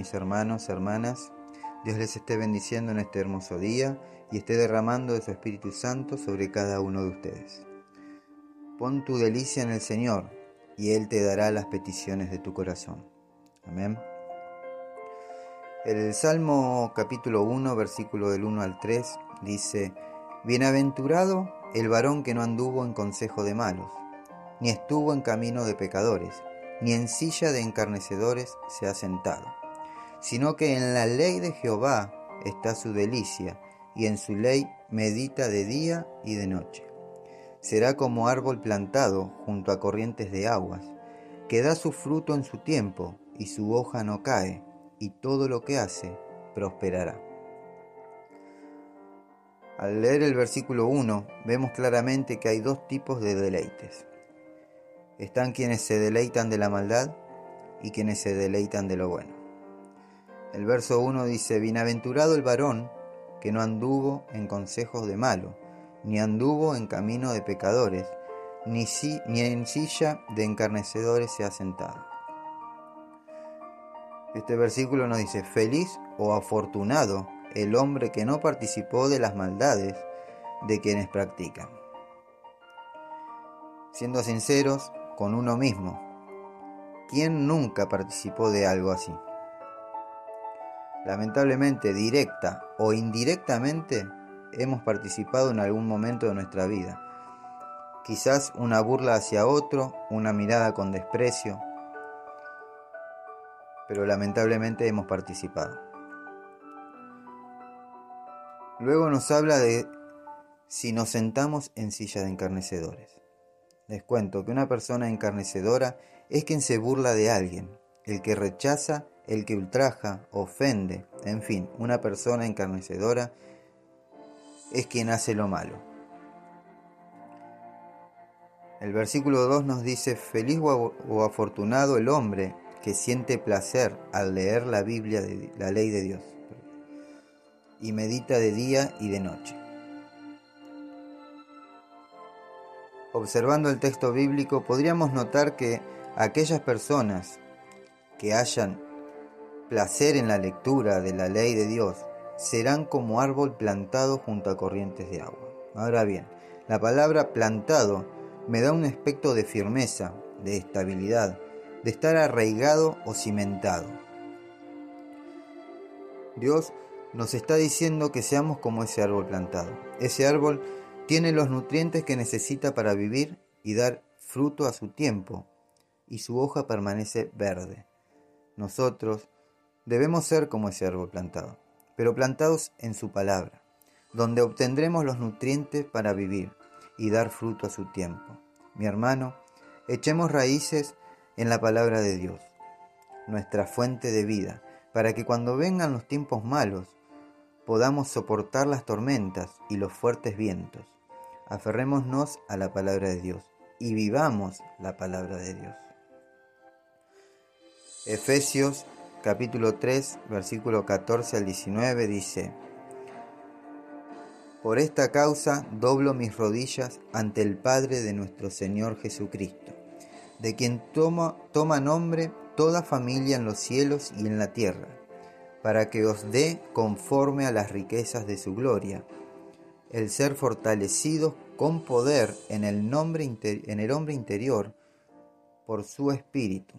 Mis hermanos, hermanas. Dios les esté bendiciendo en este hermoso día y esté derramando de su Espíritu Santo sobre cada uno de ustedes. Pon tu delicia en el Señor y Él te dará las peticiones de tu corazón. Amén. El Salmo capítulo 1, versículo del 1 al 3 dice, Bienaventurado el varón que no anduvo en consejo de malos, ni estuvo en camino de pecadores, ni en silla de encarnecedores se ha sentado, sino que en la ley de Jehová está su delicia, y en su ley medita de día y de noche. Será como árbol plantado junto a corrientes de aguas, que da su fruto en su tiempo, y su hoja no cae, y todo lo que hace prosperará. Al leer el versículo 1, vemos claramente que hay dos tipos de deleites. Están quienes se deleitan de la maldad y quienes se deleitan de lo bueno. El verso 1 dice, Bienaventurado el varón que no anduvo en consejos de malo, ni anduvo en camino de pecadores, ni, si, ni en silla de encarnecedores se ha sentado. Este versículo nos dice, feliz o afortunado el hombre que no participó de las maldades de quienes practican. Siendo sinceros, con uno mismo. ¿Quién nunca participó de algo así? Lamentablemente, directa o indirectamente, hemos participado en algún momento de nuestra vida. Quizás una burla hacia otro, una mirada con desprecio, pero lamentablemente hemos participado. Luego nos habla de si nos sentamos en silla de encarnecedores. Les cuento que una persona encarnecedora es quien se burla de alguien, el que rechaza, el que ultraja, ofende, en fin, una persona encarnecedora es quien hace lo malo. El versículo 2 nos dice, feliz o afortunado el hombre que siente placer al leer la Biblia, de, la ley de Dios, y medita de día y de noche. Observando el texto bíblico podríamos notar que aquellas personas que hayan placer en la lectura de la ley de Dios serán como árbol plantado junto a corrientes de agua. Ahora bien, la palabra plantado me da un aspecto de firmeza, de estabilidad, de estar arraigado o cimentado. Dios nos está diciendo que seamos como ese árbol plantado. Ese árbol tiene los nutrientes que necesita para vivir y dar fruto a su tiempo, y su hoja permanece verde. Nosotros debemos ser como ese árbol plantado, pero plantados en su palabra, donde obtendremos los nutrientes para vivir y dar fruto a su tiempo. Mi hermano, echemos raíces en la palabra de Dios, nuestra fuente de vida, para que cuando vengan los tiempos malos podamos soportar las tormentas y los fuertes vientos aferrémonos a la palabra de Dios y vivamos la palabra de Dios. Efesios capítulo 3, versículo 14 al 19 dice, Por esta causa doblo mis rodillas ante el Padre de nuestro Señor Jesucristo, de quien toma, toma nombre toda familia en los cielos y en la tierra, para que os dé conforme a las riquezas de su gloria. El ser fortalecidos con poder en el, nombre en el hombre interior por su espíritu,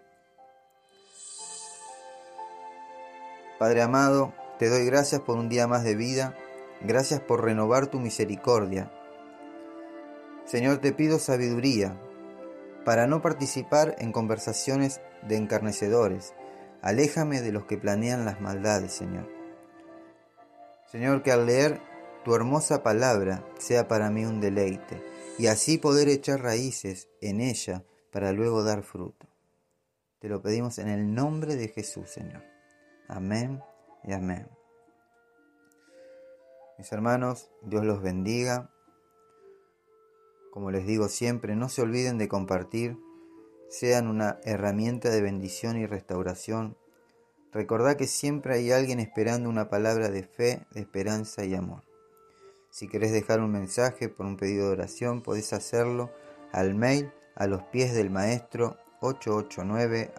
Padre amado, te doy gracias por un día más de vida, gracias por renovar tu misericordia. Señor, te pido sabiduría para no participar en conversaciones de encarnecedores. Aléjame de los que planean las maldades, Señor. Señor, que al leer tu hermosa palabra sea para mí un deleite, y así poder echar raíces en ella para luego dar fruto. Te lo pedimos en el nombre de Jesús, Señor. Amén y amén. Mis hermanos, Dios los bendiga. Como les digo siempre, no se olviden de compartir, sean una herramienta de bendición y restauración. Recordad que siempre hay alguien esperando una palabra de fe, de esperanza y amor. Si querés dejar un mensaje por un pedido de oración, podés hacerlo al mail a los pies del maestro 889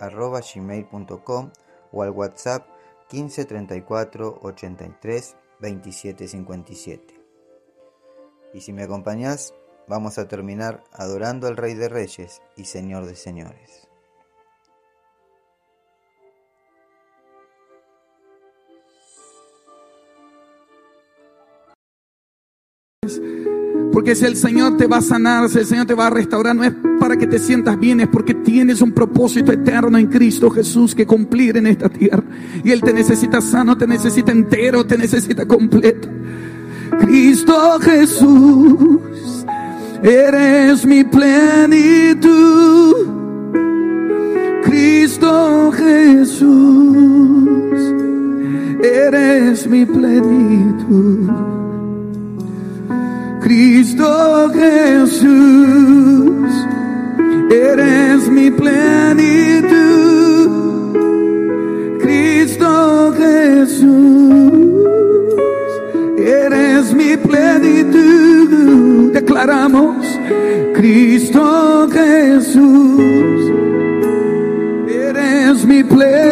gmail.com o al WhatsApp 1534 83 27 57. Y si me acompañás, vamos a terminar adorando al Rey de Reyes y Señor de Señores. Porque si el Señor te va a sanar, si el Señor te va a restaurar, no es para que te sientas bien, es porque tienes un propósito eterno en Cristo Jesús que cumplir en esta tierra. Y Él te necesita sano, te necesita entero, te necesita completo. Cristo Jesús, eres mi plenitud. Cristo Jesús, eres mi plenitud. Cristo Jesús, eres mi plenitud. Cristo Jesús, eres mi plenitud. Declaramos, Cristo Jesús, eres mi plenitud.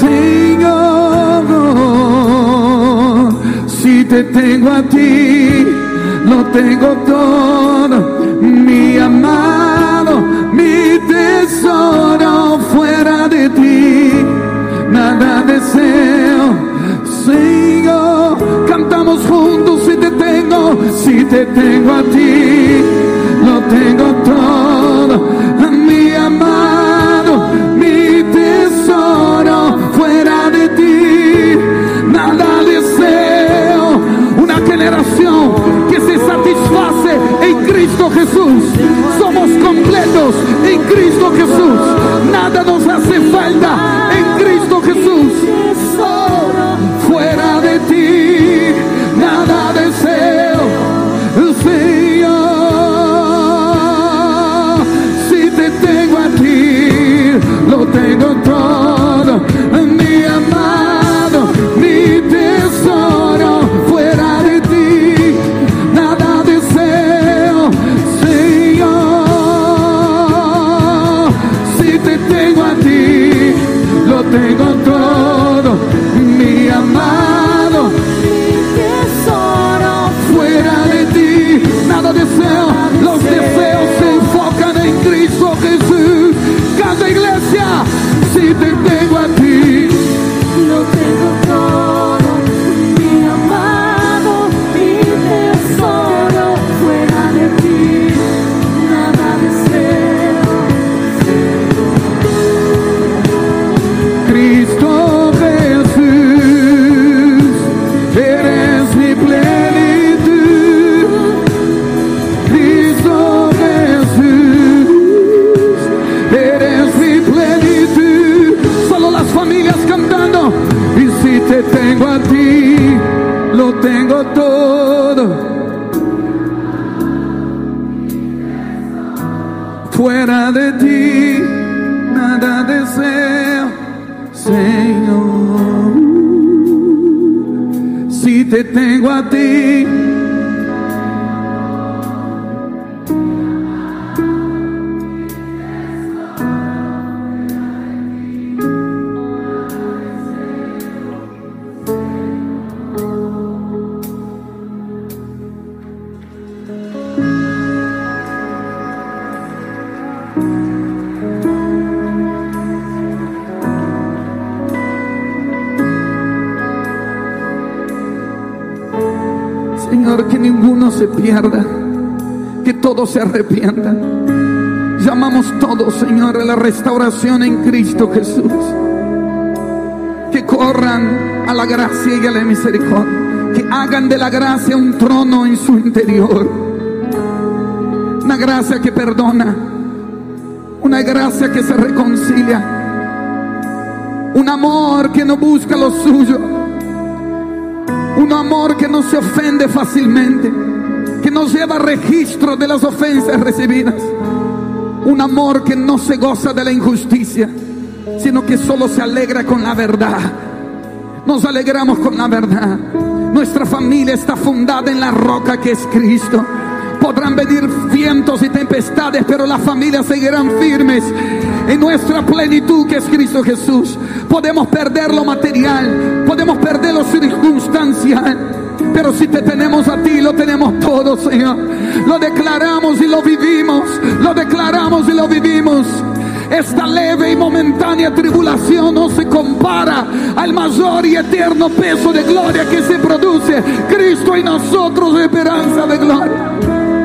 Señor. Si te tengo a ti, lo tengo todo, mi amado, mi tesoro fuera de ti, nada deseo. Señor, cantamos juntos si te tengo, si te tengo a ti, lo tengo todo, a ti, lo tengo todo. Fuera de ti, nada deseo, Señor. Si te tengo a ti, Señor, que ninguno se pierda, que todos se arrepientan. Llamamos todos, Señor, a la restauración en Cristo Jesús. Que corran a la gracia y a la misericordia. Que hagan de la gracia un trono en su interior. Una gracia que perdona. Una gracia que se reconcilia. Un amor que no busca lo suyo. Un amor que no se ofende fácilmente. Que no lleva registro de las ofensas recibidas. Un amor que no se goza de la injusticia, sino que solo se alegra con la verdad. Nos alegramos con la verdad. Nuestra familia está fundada en la roca que es Cristo. Podrán venir vientos y tempestades, pero las familias seguirán firmes en nuestra plenitud que es Cristo Jesús. Podemos perder lo material, podemos perder lo circunstancial, pero si te tenemos a ti, lo tenemos todo, Señor. Lo declaramos y lo vivimos, lo declaramos y lo vivimos. Esta leve y momentánea tribulación no se compara al mayor y eterno peso de gloria que se produce Cristo en nosotros, esperanza de gloria.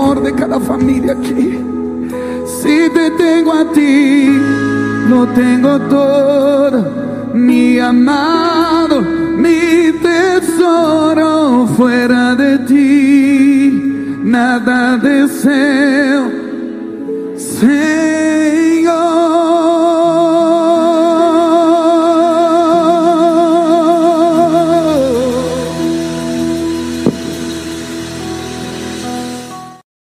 Clamor de cada familia aquí. Si te tengo a ti, lo tengo todo, mi amado, mi tesoro fuera de ti, nada deseo. Señor.